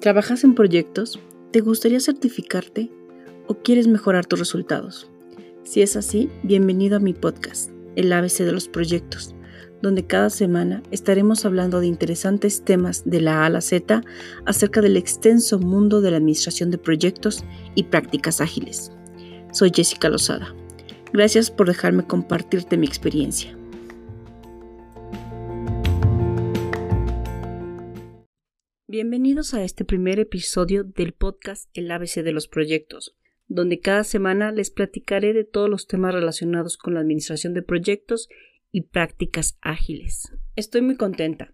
¿Trabajas en proyectos? ¿Te gustaría certificarte? ¿O quieres mejorar tus resultados? Si es así, bienvenido a mi podcast, El ABC de los Proyectos, donde cada semana estaremos hablando de interesantes temas de la A a la Z acerca del extenso mundo de la administración de proyectos y prácticas ágiles. Soy Jessica Lozada. Gracias por dejarme compartirte mi experiencia. Bienvenidos a este primer episodio del podcast El ABC de los Proyectos, donde cada semana les platicaré de todos los temas relacionados con la administración de proyectos y prácticas ágiles. Estoy muy contenta.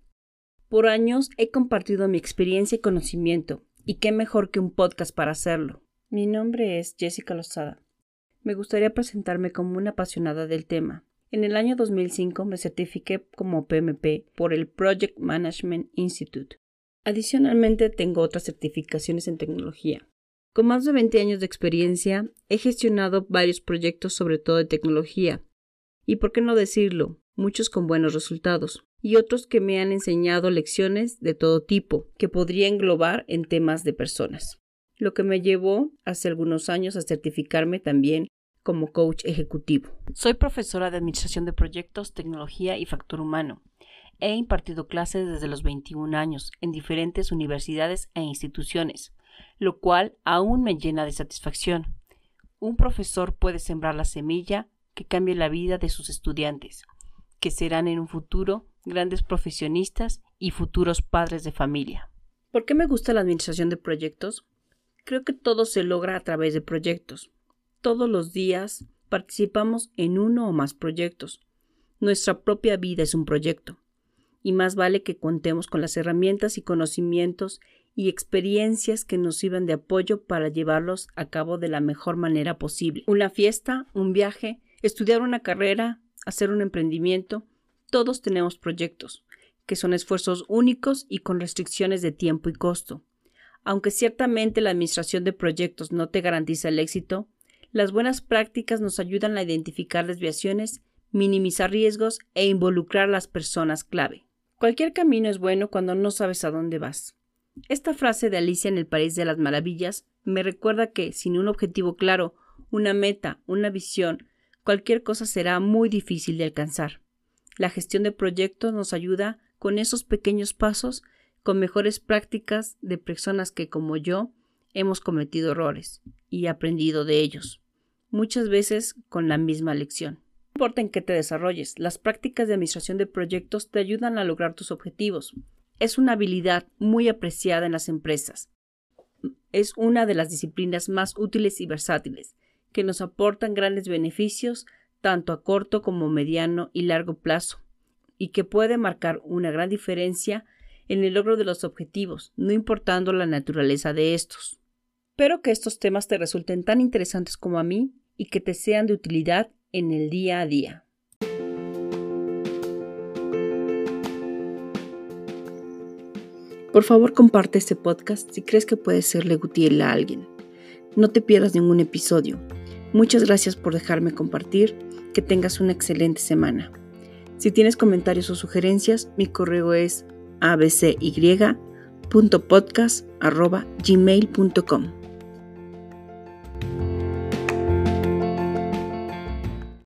Por años he compartido mi experiencia y conocimiento, y qué mejor que un podcast para hacerlo. Mi nombre es Jessica Lozada. Me gustaría presentarme como una apasionada del tema. En el año 2005 me certifiqué como PMP por el Project Management Institute Adicionalmente, tengo otras certificaciones en tecnología. Con más de 20 años de experiencia, he gestionado varios proyectos sobre todo de tecnología, y por qué no decirlo, muchos con buenos resultados, y otros que me han enseñado lecciones de todo tipo, que podría englobar en temas de personas, lo que me llevó hace algunos años a certificarme también como coach ejecutivo. Soy profesora de Administración de Proyectos, Tecnología y Factor Humano He impartido clases desde los 21 años en diferentes universidades e instituciones, lo cual aún me llena de satisfacción. Un profesor puede sembrar la semilla que cambie la vida de sus estudiantes, que serán en un futuro grandes profesionistas y futuros padres de familia. ¿Por qué me gusta la administración de proyectos? Creo que todo se logra a través de proyectos. Todos los días participamos en uno o más proyectos. Nuestra propia vida es un proyecto y más vale que contemos con las herramientas y conocimientos y experiencias que nos sirvan de apoyo para llevarlos a cabo de la mejor manera posible. Una fiesta, un viaje, estudiar una carrera, hacer un emprendimiento, todos tenemos proyectos, que son esfuerzos únicos y con restricciones de tiempo y costo. Aunque ciertamente la administración de proyectos no te garantiza el éxito, las buenas prácticas nos ayudan a identificar desviaciones, minimizar riesgos e involucrar a las personas clave. Cualquier camino es bueno cuando no sabes a dónde vas. Esta frase de Alicia en el País de las Maravillas me recuerda que, sin un objetivo claro, una meta, una visión, cualquier cosa será muy difícil de alcanzar. La gestión de proyectos nos ayuda con esos pequeños pasos, con mejores prácticas de personas que, como yo, hemos cometido errores y aprendido de ellos, muchas veces con la misma lección importa en qué te desarrolles, las prácticas de administración de proyectos te ayudan a lograr tus objetivos. Es una habilidad muy apreciada en las empresas. Es una de las disciplinas más útiles y versátiles, que nos aportan grandes beneficios tanto a corto como mediano y largo plazo, y que puede marcar una gran diferencia en el logro de los objetivos, no importando la naturaleza de estos. Espero que estos temas te resulten tan interesantes como a mí y que te sean de utilidad en el día a día. Por favor, comparte este podcast si crees que puede serle útil a alguien. No te pierdas ningún episodio. Muchas gracias por dejarme compartir. Que tengas una excelente semana. Si tienes comentarios o sugerencias, mi correo es abcy.podcast.gmail.com.